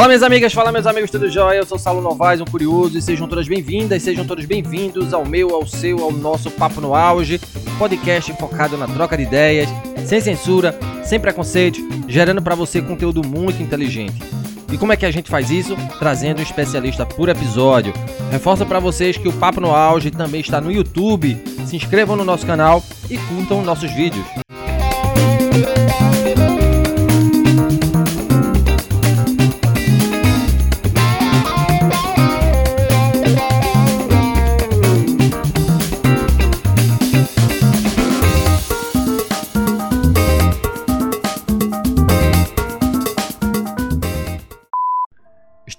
Fala minhas amigas, fala meus amigos, tudo jóia? Eu sou Saulo Novaes, um curioso, e sejam todas bem-vindas, sejam todos bem-vindos ao meu, ao seu, ao nosso Papo no Auge, podcast focado na troca de ideias, sem censura, sem preconceito, gerando para você conteúdo muito inteligente. E como é que a gente faz isso? Trazendo um especialista por episódio. Reforço para vocês que o Papo no Auge também está no YouTube. Se inscrevam no nosso canal e curtam nossos vídeos.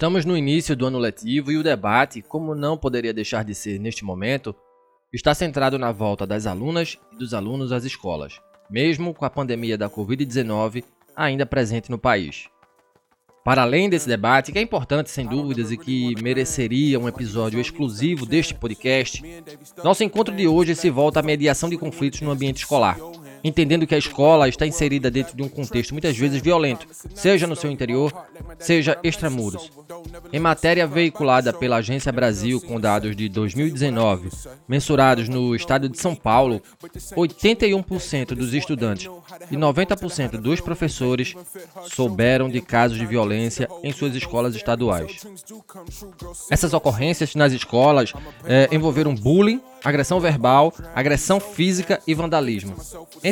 Estamos no início do ano letivo e o debate, como não poderia deixar de ser neste momento, está centrado na volta das alunas e dos alunos às escolas, mesmo com a pandemia da Covid-19 ainda presente no país. Para além desse debate, que é importante sem dúvidas e que mereceria um episódio exclusivo deste podcast, nosso encontro de hoje se volta à mediação de conflitos no ambiente escolar entendendo que a escola está inserida dentro de um contexto muitas vezes violento, seja no seu interior, seja extramuros. Em matéria veiculada pela Agência Brasil com dados de 2019, mensurados no estado de São Paulo, 81% dos estudantes e 90% dos professores souberam de casos de violência em suas escolas estaduais. Essas ocorrências nas escolas é, envolveram bullying, agressão verbal, agressão física e vandalismo.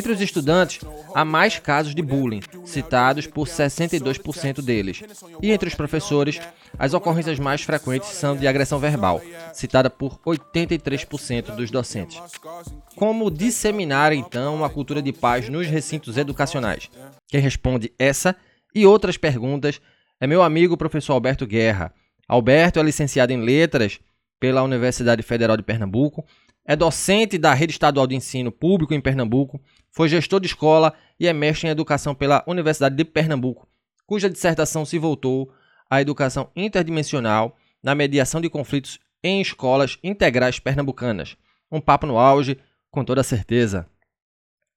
Entre os estudantes, há mais casos de bullying, citados por 62% deles. E entre os professores, as ocorrências mais frequentes são de agressão verbal, citada por 83% dos docentes. Como disseminar então uma cultura de paz nos recintos educacionais? Quem responde essa e outras perguntas é meu amigo professor Alberto Guerra. Alberto é licenciado em Letras pela Universidade Federal de Pernambuco, é docente da Rede Estadual de Ensino Público em Pernambuco, foi gestor de escola e é mestre em educação pela Universidade de Pernambuco, cuja dissertação se voltou à educação interdimensional na mediação de conflitos em escolas integrais pernambucanas. Um papo no auge, com toda certeza.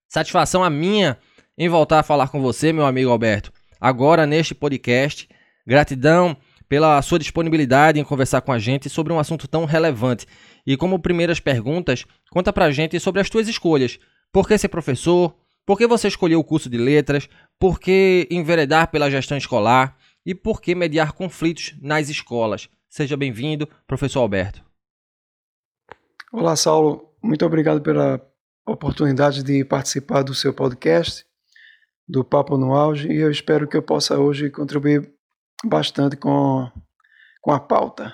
Satisfação a minha em voltar a falar com você, meu amigo Alberto, agora neste podcast. Gratidão pela sua disponibilidade em conversar com a gente sobre um assunto tão relevante. E como primeiras perguntas, conta pra gente sobre as tuas escolhas. Por que ser professor? Por que você escolheu o curso de letras? Por que enveredar pela gestão escolar? E por que mediar conflitos nas escolas? Seja bem-vindo, professor Alberto. Olá, Saulo. Muito obrigado pela oportunidade de participar do seu podcast, do Papo no Auge, e eu espero que eu possa hoje contribuir bastante com, com a pauta.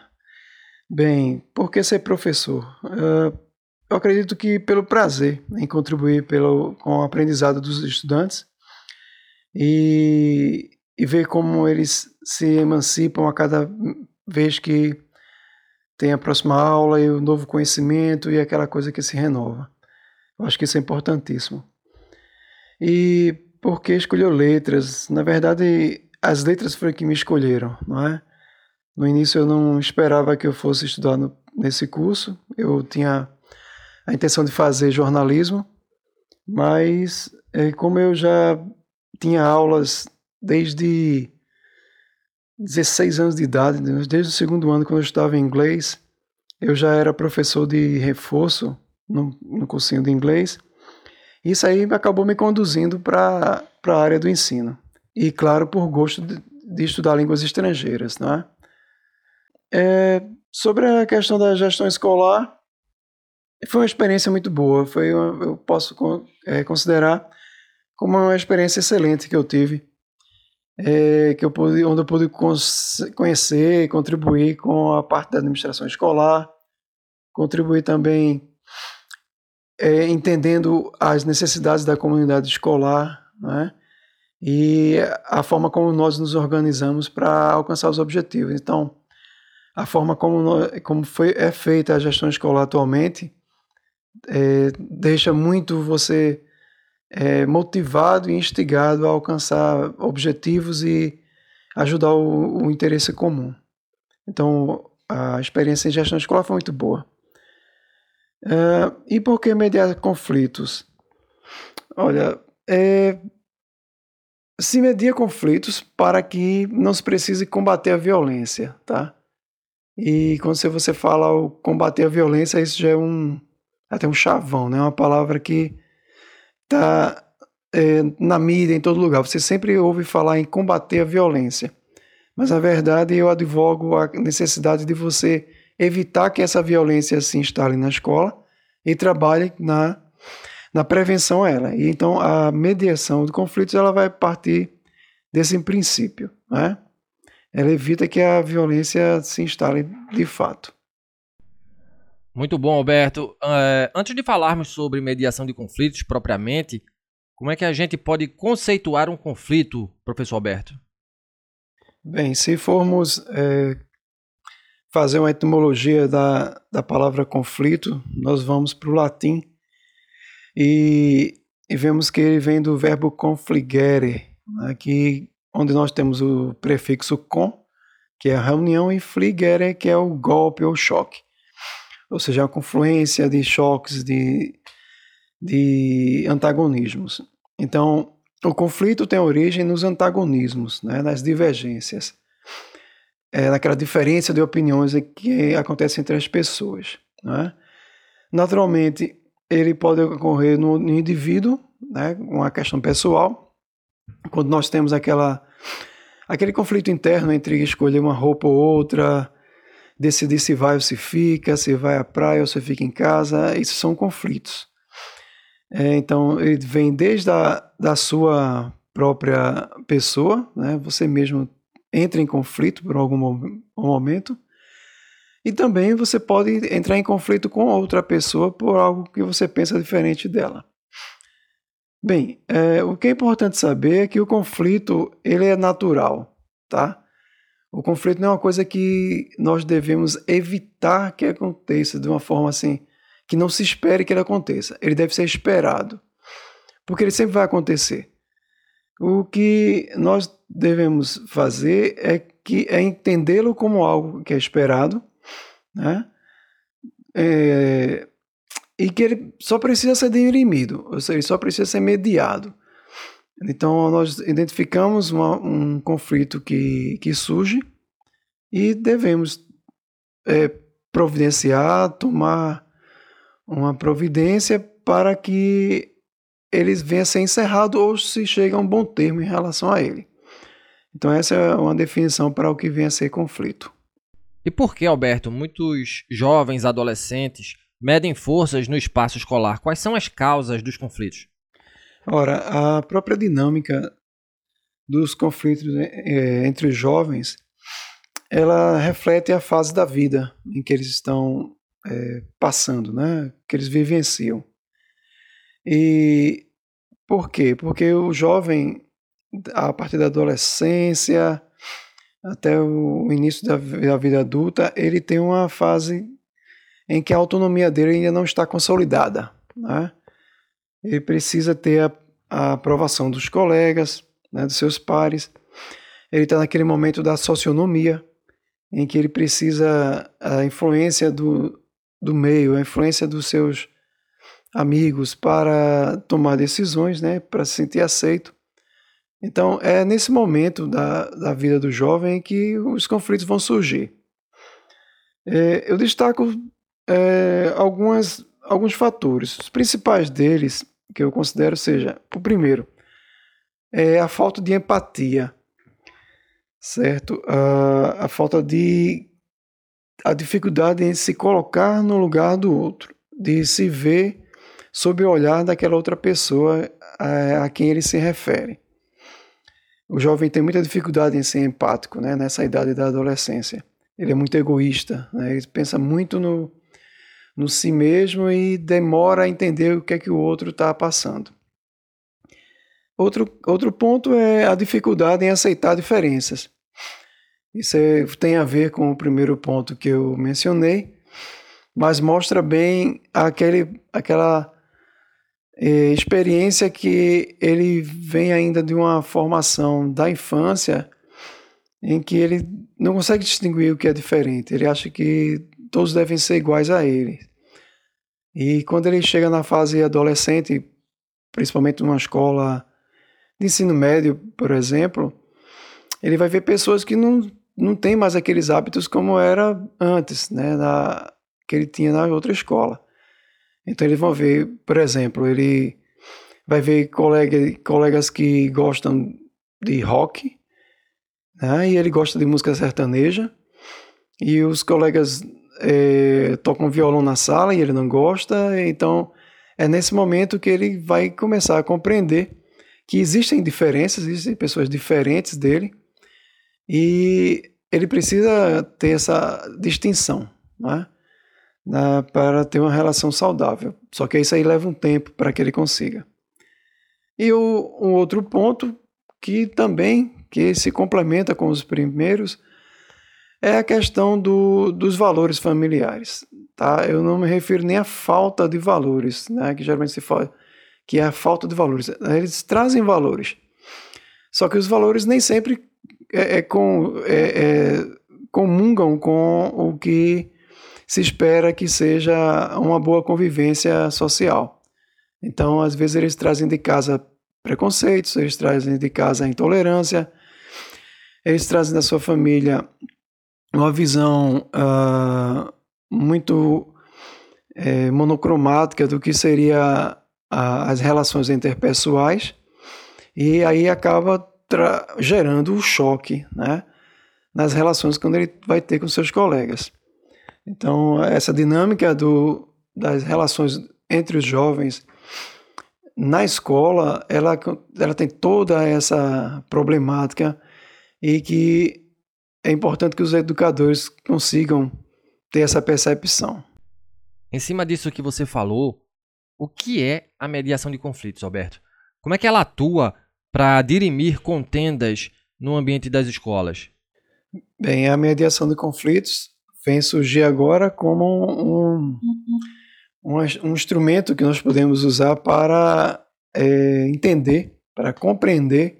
Bem, por que ser professor? Uh, eu acredito que pelo prazer em contribuir pelo, com o aprendizado dos estudantes e, e ver como eles se emancipam a cada vez que tem a próxima aula e o novo conhecimento e aquela coisa que se renova. Eu acho que isso é importantíssimo. E por que escolheu letras? Na verdade, as letras foram que me escolheram, não é? No início eu não esperava que eu fosse estudar no, nesse curso, eu tinha a intenção de fazer jornalismo, mas é, como eu já tinha aulas desde 16 anos de idade, desde o segundo ano, quando eu estudava inglês, eu já era professor de reforço no, no cursinho de inglês. Isso aí acabou me conduzindo para a área do ensino e, claro, por gosto de, de estudar línguas estrangeiras. Né? É, sobre a questão da gestão escolar, foi uma experiência muito boa. Foi uma, eu posso é, considerar como uma experiência excelente que eu tive, é, que eu pude, onde eu pude conhecer e contribuir com a parte da administração escolar, contribuir também é, entendendo as necessidades da comunidade escolar, né? e a forma como nós nos organizamos para alcançar os objetivos. Então, a forma como, como foi, é feita a gestão escolar atualmente é, deixa muito você é, motivado e instigado a alcançar objetivos e ajudar o, o interesse comum. Então, a experiência em gestão escolar foi muito boa. É, e por que mediar conflitos? Olha, é, se media conflitos para que não se precise combater a violência, tá? E quando você fala o combater a violência, isso já é um até um chavão, né? Uma palavra que está é, na mídia, em todo lugar. Você sempre ouve falar em combater a violência, mas na verdade eu advogo a necessidade de você evitar que essa violência se instale na escola e trabalhe na na prevenção a ela. E então a mediação de conflitos ela vai partir desse princípio, né? Ela evita que a violência se instale de fato. Muito bom, Alberto. Uh, antes de falarmos sobre mediação de conflitos propriamente, como é que a gente pode conceituar um conflito, professor Alberto? Bem, se formos é, fazer uma etimologia da, da palavra conflito, nós vamos para o latim e, e vemos que ele vem do verbo confligere, né, que, onde nós temos o prefixo com, que é a reunião, e fligere, que é o golpe ou choque. Ou seja, a confluência de choques, de, de antagonismos. Então, o conflito tem origem nos antagonismos, né, nas divergências, é, naquela diferença de opiniões que acontece entre as pessoas. Né? Naturalmente, ele pode ocorrer no, no indivíduo, né, uma questão pessoal, quando nós temos aquela aquele conflito interno entre escolher uma roupa ou outra, decidir se vai ou se fica, se vai à praia ou se fica em casa, isso são conflitos. É, então, ele vem desde a da sua própria pessoa, né, você mesmo entra em conflito por algum momento, e também você pode entrar em conflito com outra pessoa por algo que você pensa diferente dela. Bem, é, o que é importante saber é que o conflito ele é natural, tá? O conflito não é uma coisa que nós devemos evitar que aconteça de uma forma assim que não se espere que ele aconteça. Ele deve ser esperado, porque ele sempre vai acontecer. O que nós devemos fazer é que é entendê-lo como algo que é esperado né? É, e que ele só precisa ser dirimido, ou seja, ele só precisa ser mediado. Então, nós identificamos uma, um conflito que, que surge e devemos é, providenciar, tomar uma providência para que eles venham a ser encerrado ou se chegue a um bom termo em relação a ele. Então, essa é uma definição para o que vem a ser conflito. E por que, Alberto, muitos jovens adolescentes medem forças no espaço escolar? Quais são as causas dos conflitos? Ora, a própria dinâmica dos conflitos é, entre os jovens, ela reflete a fase da vida em que eles estão é, passando, né? que eles vivenciam. E por quê? Porque o jovem, a partir da adolescência, até o início da, da vida adulta, ele tem uma fase em que a autonomia dele ainda não está consolidada. Né? Ele precisa ter a, a aprovação dos colegas, né, dos seus pares. Ele está naquele momento da socionomia, em que ele precisa a influência do, do meio, a influência dos seus amigos para tomar decisões, né, para se sentir aceito. Então, é nesse momento da, da vida do jovem que os conflitos vão surgir. É, eu destaco é, algumas, alguns fatores. Os principais deles, que eu considero, seja, o primeiro, é a falta de empatia, certo? A, a falta de. a dificuldade em se colocar no lugar do outro, de se ver sob o olhar daquela outra pessoa a, a quem ele se refere. O jovem tem muita dificuldade em ser empático né, nessa idade da adolescência. Ele é muito egoísta, né, ele pensa muito no, no si mesmo e demora a entender o que é que o outro está passando. Outro, outro ponto é a dificuldade em aceitar diferenças. Isso é, tem a ver com o primeiro ponto que eu mencionei, mas mostra bem aquele, aquela é, experiência que ele vem ainda de uma formação da infância em que ele não consegue distinguir o que é diferente. Ele acha que todos devem ser iguais a ele. E quando ele chega na fase adolescente, principalmente numa escola de ensino médio, por exemplo, ele vai ver pessoas que não, não têm mais aqueles hábitos como era antes, né, na, que ele tinha na outra escola. Então eles vão ver, por exemplo, ele vai ver colega, colegas que gostam de rock, né, e ele gosta de música sertaneja, e os colegas é, tocam violão na sala e ele não gosta, então é nesse momento que ele vai começar a compreender que existem diferenças, existem pessoas diferentes dele, e ele precisa ter essa distinção, né? Na, para ter uma relação saudável. Só que isso aí leva um tempo para que ele consiga. E o, um outro ponto que também que se complementa com os primeiros é a questão do, dos valores familiares. Tá? Eu não me refiro nem à falta de valores, né? que geralmente se fala que é a falta de valores. Eles trazem valores, só que os valores nem sempre é, é com, é, é, comungam com o que se espera que seja uma boa convivência social. Então, às vezes, eles trazem de casa preconceitos, eles trazem de casa intolerância, eles trazem da sua família uma visão uh, muito é, monocromática do que seria a, as relações interpessoais e aí acaba gerando o um choque né, nas relações quando ele vai ter com seus colegas. Então, essa dinâmica do, das relações entre os jovens na escola, ela, ela tem toda essa problemática e que é importante que os educadores consigam ter essa percepção. Em cima disso que você falou, o que é a mediação de conflitos, Alberto? Como é que ela atua para dirimir contendas no ambiente das escolas? Bem, a mediação de conflitos vem surgir agora como um, um, um instrumento que nós podemos usar para é, entender, para compreender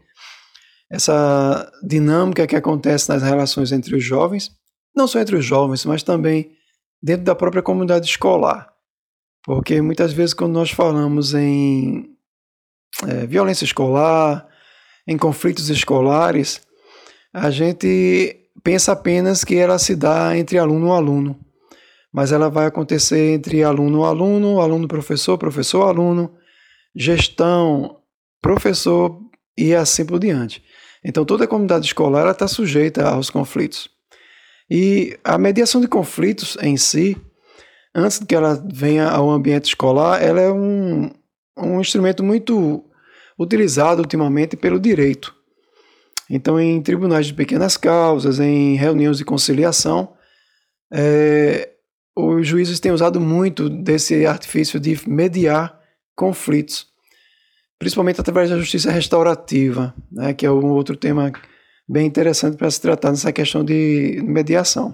essa dinâmica que acontece nas relações entre os jovens, não só entre os jovens, mas também dentro da própria comunidade escolar. Porque muitas vezes, quando nós falamos em é, violência escolar, em conflitos escolares, a gente pensa apenas que ela se dá entre aluno e aluno, mas ela vai acontecer entre aluno e aluno, aluno professor, professor aluno, gestão, professor e assim por diante. Então toda a comunidade escolar está sujeita aos conflitos. E a mediação de conflitos em si, antes que ela venha ao ambiente escolar, ela é um, um instrumento muito utilizado ultimamente pelo direito. Então, em tribunais de pequenas causas, em reuniões de conciliação, é, os juízes têm usado muito desse artifício de mediar conflitos, principalmente através da justiça restaurativa, né, que é um outro tema bem interessante para se tratar nessa questão de mediação.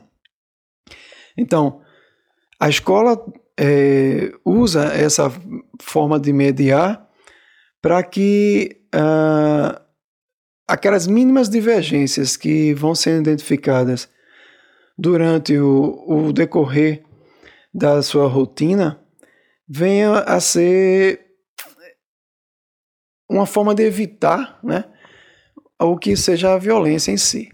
Então, a escola é, usa essa forma de mediar para que uh, aquelas mínimas divergências que vão sendo identificadas durante o, o decorrer da sua rotina venha a ser uma forma de evitar né, o que seja a violência em si.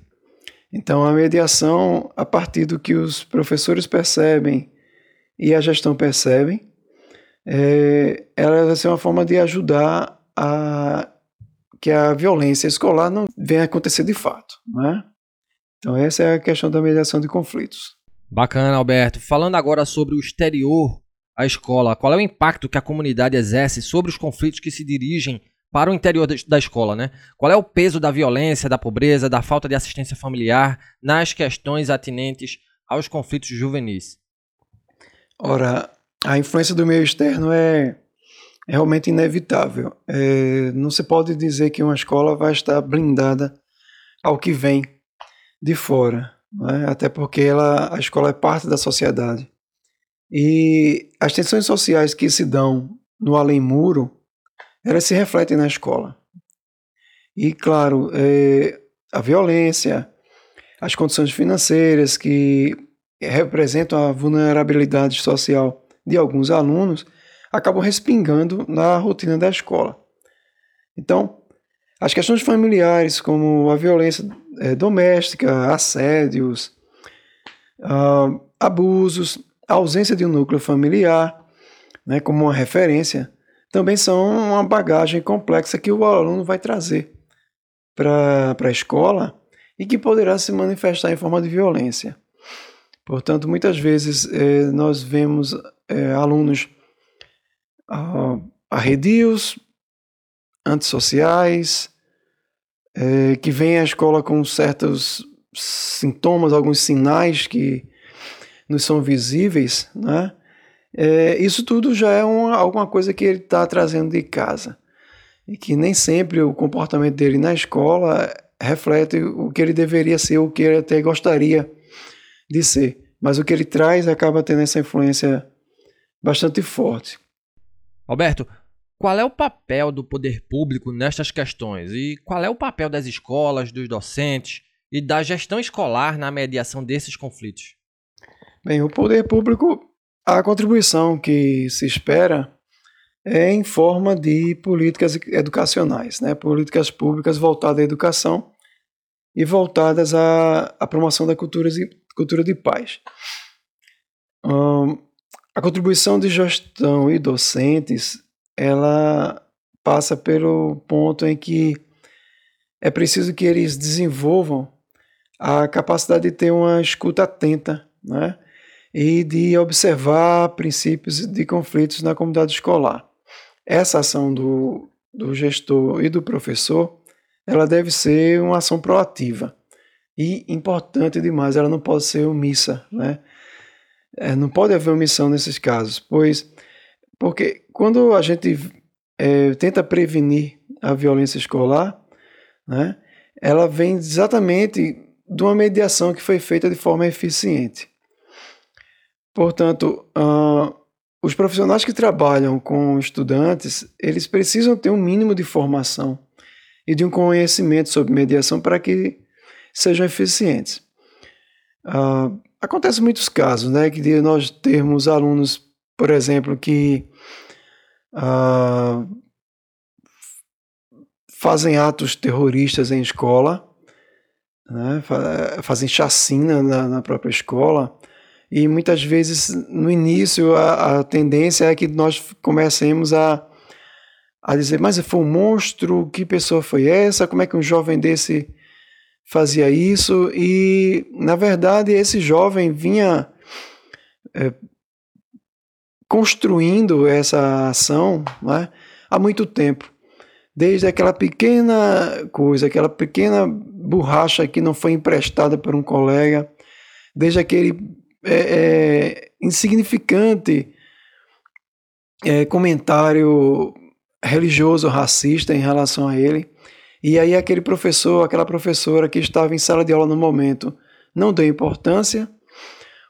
Então, a mediação, a partir do que os professores percebem e a gestão percebem, é, ela vai ser uma forma de ajudar a que a violência escolar não venha acontecer de fato. Né? Então, essa é a questão da mediação de conflitos. Bacana, Alberto. Falando agora sobre o exterior à escola, qual é o impacto que a comunidade exerce sobre os conflitos que se dirigem para o interior da escola, né? Qual é o peso da violência, da pobreza, da falta de assistência familiar nas questões atinentes aos conflitos juvenis? Ora, a influência do meio externo é, é realmente inevitável. É, não se pode dizer que uma escola vai estar blindada ao que vem de fora, né? até porque ela, a escola é parte da sociedade. E as tensões sociais que se dão no além-muro elas se refletem na escola. E, claro, é, a violência, as condições financeiras que representam a vulnerabilidade social de alguns alunos acabam respingando na rotina da escola. Então, As questões familiares, como a violência é, doméstica, assédios, uh, abusos, a ausência de um núcleo familiar, né, como uma referência, também são uma bagagem complexa que o aluno vai trazer para a escola e que poderá se manifestar em forma de violência. Portanto, muitas vezes eh, nós vemos eh, alunos ah, arredios, antissociais, eh, que vêm à escola com certos sintomas, alguns sinais que nos são visíveis, né? É, isso tudo já é uma, alguma coisa que ele está trazendo de casa. E que nem sempre o comportamento dele na escola reflete o que ele deveria ser, o que ele até gostaria de ser. Mas o que ele traz acaba tendo essa influência bastante forte. Alberto, qual é o papel do poder público nestas questões? E qual é o papel das escolas, dos docentes e da gestão escolar na mediação desses conflitos? Bem, o poder público, a contribuição que se espera é em forma de políticas educacionais, né? políticas públicas voltadas à educação e voltadas à, à promoção da cultura cultura de paz. A contribuição de gestão e docentes, ela passa pelo ponto em que é preciso que eles desenvolvam a capacidade de ter uma escuta atenta, né? E de observar princípios de conflitos na comunidade escolar. Essa ação do, do gestor e do professor, ela deve ser uma ação proativa e importante demais, ela não pode ser omissa, né? É, não pode haver omissão nesses casos, pois porque quando a gente é, tenta prevenir a violência escolar, né, ela vem exatamente de uma mediação que foi feita de forma eficiente. Portanto, uh, os profissionais que trabalham com estudantes, eles precisam ter um mínimo de formação e de um conhecimento sobre mediação para que sejam eficientes. Uh, acontece muitos casos, né, que de nós termos alunos, por exemplo, que uh, fazem atos terroristas em escola, né, fazem chacina na, na própria escola, e muitas vezes no início a, a tendência é que nós comecemos a, a dizer, mas foi um monstro, que pessoa foi essa? Como é que um jovem desse fazia isso? E na verdade esse jovem vinha é, construindo essa ação né, há muito tempo. Desde aquela pequena coisa, aquela pequena borracha que não foi emprestada por um colega, desde aquele é, é, insignificante é, comentário religioso racista em relação a ele. E aí aquele professor, aquela professora que estava em sala de aula no momento, não deu importância.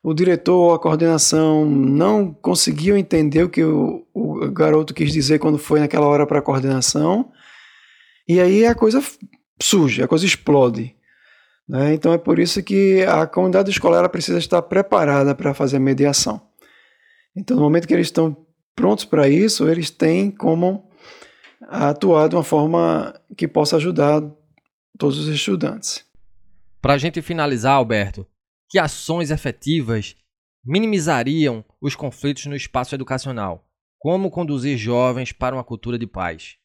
O diretor ou a coordenação não conseguiu entender o que o, o garoto quis dizer quando foi naquela hora para a coordenação. E aí a coisa surge, a coisa explode. Né? Então é por isso que a comunidade escolar precisa estar preparada para fazer a mediação. Então, no momento que eles estão prontos para isso, eles têm como atuar de uma forma que possa ajudar todos os estudantes. Para a gente finalizar, Alberto, que ações efetivas minimizariam os conflitos no espaço educacional? Como conduzir jovens para uma cultura de paz?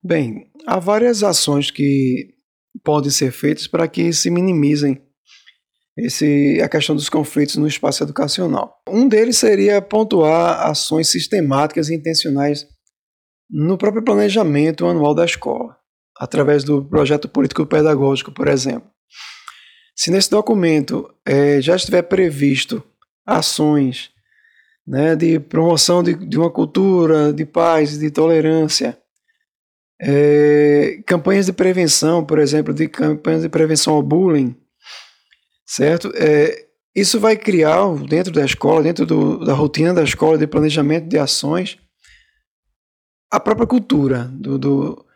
Bem, há várias ações que podem ser feitos para que se minimizem esse, a questão dos conflitos no espaço educacional. Um deles seria pontuar ações sistemáticas e intencionais no próprio planejamento anual da escola, através do projeto político-pedagógico, por exemplo. Se nesse documento é, já estiver previsto ações né, de promoção de, de uma cultura de paz, de tolerância, é, campanhas de prevenção, por exemplo, de campanhas de prevenção ao bullying, certo? É, isso vai criar dentro da escola, dentro do, da rotina da escola, de planejamento de ações, a própria cultura do, do,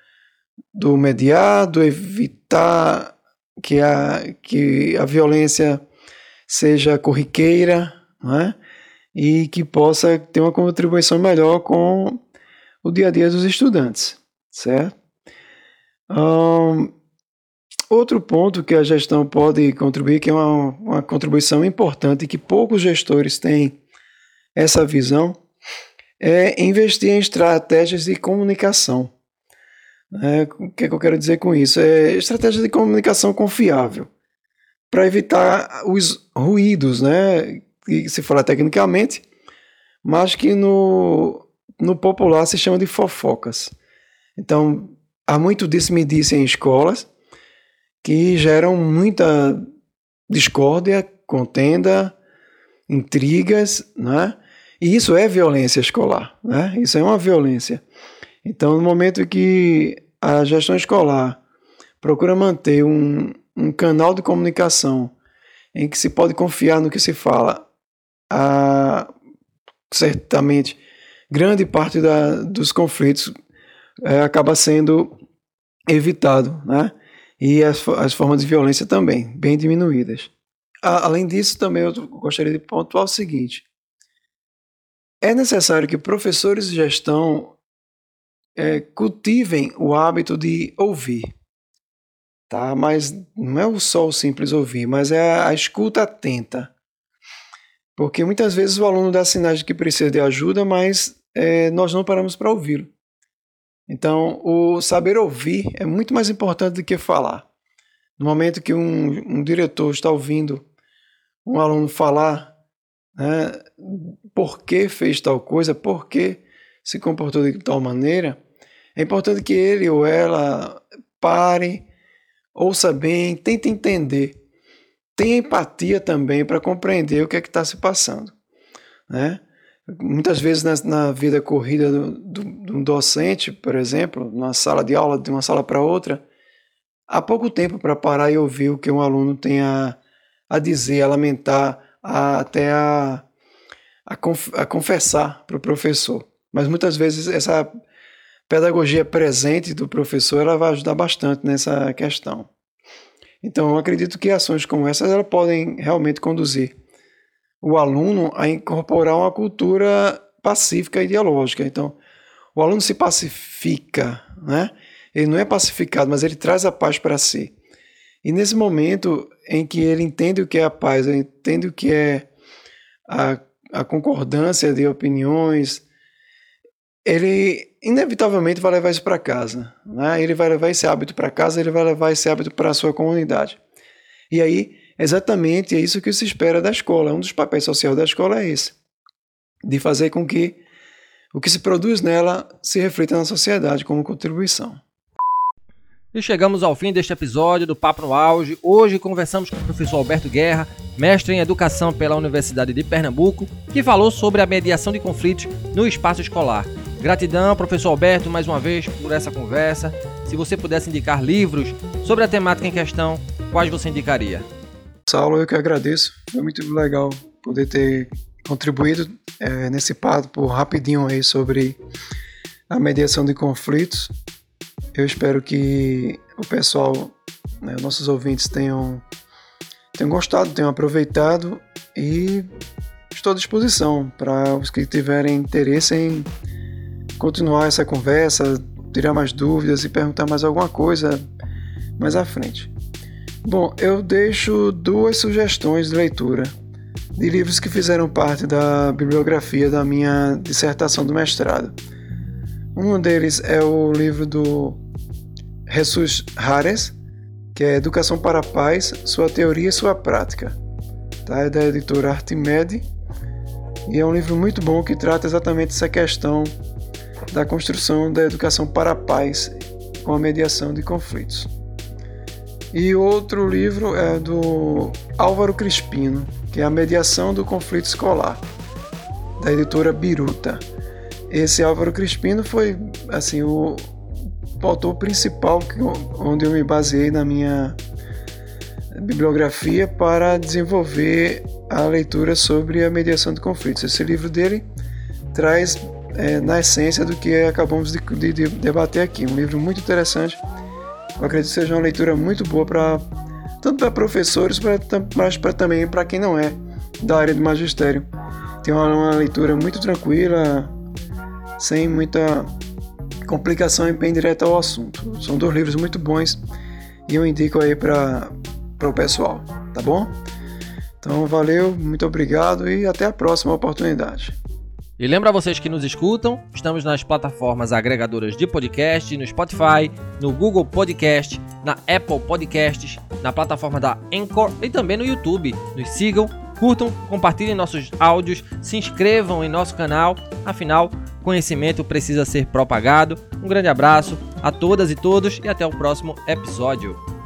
do mediar, do evitar que a, que a violência seja corriqueira, não é? e que possa ter uma contribuição melhor com o dia a dia dos estudantes certo? Um, outro ponto que a gestão pode contribuir, que é uma, uma contribuição importante que poucos gestores têm essa visão, é investir em estratégias de comunicação. É, o que, é que eu quero dizer com isso? É estratégia de comunicação confiável para evitar os ruídos, né? Que se fala tecnicamente, mas que no, no popular se chama de fofocas. Então, há muito disso me disse em escolas que geram muita discórdia, contenda, intrigas, né? E isso é violência escolar, né? Isso é uma violência. Então, no momento que a gestão escolar procura manter um, um canal de comunicação em que se pode confiar no que se fala, a, certamente grande parte da, dos conflitos é, acaba sendo evitado, né? E as, as formas de violência também, bem diminuídas. A, além disso, também eu gostaria de pontuar o seguinte: é necessário que professores de gestão é, cultivem o hábito de ouvir, tá? Mas não é só o simples ouvir, mas é a escuta atenta. Porque muitas vezes o aluno dá sinais de que precisa de ajuda, mas é, nós não paramos para ouvi-lo. Então, o saber ouvir é muito mais importante do que falar. No momento que um, um diretor está ouvindo um aluno falar né, por que fez tal coisa, por que se comportou de tal maneira, é importante que ele ou ela pare, ouça bem, tente entender. Tenha empatia também para compreender o que é que está se passando. Né? Muitas vezes na, na vida corrida do, do, do, docente, por exemplo, na sala de aula, de uma sala para outra, há pouco tempo para parar e ouvir o que um aluno tem a, a dizer, a lamentar, a, até a, a, conf, a confessar para o professor. Mas muitas vezes essa pedagogia presente do professor ela vai ajudar bastante nessa questão. Então, eu acredito que ações como essas elas podem realmente conduzir o aluno a incorporar uma cultura pacífica e dialógica. Então, o aluno se pacifica, né? Ele não é pacificado, mas ele traz a paz para si. E nesse momento em que ele entende o que é a paz, ele entende o que é a, a concordância de opiniões, ele inevitavelmente vai levar isso para casa. Né? Ele vai levar esse hábito para casa, ele vai levar esse hábito para a sua comunidade. E aí, exatamente é isso que se espera da escola. Um dos papéis sociais da escola é esse: de fazer com que o que se produz nela se reflita na sociedade como contribuição. E chegamos ao fim deste episódio do Papo no Auge. Hoje conversamos com o professor Alberto Guerra, mestre em Educação pela Universidade de Pernambuco, que falou sobre a mediação de conflitos no espaço escolar. Gratidão, professor Alberto, mais uma vez por essa conversa. Se você pudesse indicar livros sobre a temática em questão, quais você indicaria? Saulo, eu que agradeço. Foi muito legal poder ter contribuído é, nesse papo rapidinho aí sobre a mediação de conflitos. Eu espero que o pessoal, né, nossos ouvintes tenham, tenham gostado, tenham aproveitado e estou à disposição para os que tiverem interesse em continuar essa conversa, tirar mais dúvidas e perguntar mais alguma coisa mais à frente. Bom, eu deixo duas sugestões de leitura de livros que fizeram parte da bibliografia da minha dissertação do mestrado. Um deles é o livro do Jesus Hares, que é Educação para a Paz, Sua Teoria e Sua Prática. Tá? É da editora Artimede e é um livro muito bom que trata exatamente essa questão da construção da educação para a paz com a mediação de conflitos. E outro livro é do Álvaro Crispino, que é a mediação do conflito escolar, da editora Biruta. Esse Álvaro Crispino foi assim o, autor principal que, onde eu me baseei na minha bibliografia para desenvolver a leitura sobre a mediação de conflitos. Esse livro dele traz é, na essência do que acabamos de, de, de, debater aqui. Um livro muito interessante. Eu acredito que seja uma leitura muito boa para tanto para professores, mas pra, também para quem não é da área do magistério. Tem uma, uma leitura muito tranquila, sem muita Complicação e Bem Direto ao Assunto. São dois livros muito bons e eu indico aí para o pessoal, tá bom? Então valeu, muito obrigado e até a próxima oportunidade. E lembra vocês que nos escutam, estamos nas plataformas agregadoras de podcast, no Spotify, no Google Podcast, na Apple Podcasts, na plataforma da Anchor e também no YouTube. Nos sigam, curtam, compartilhem nossos áudios, se inscrevam em nosso canal, afinal, conhecimento precisa ser propagado. Um grande abraço a todas e todos e até o próximo episódio.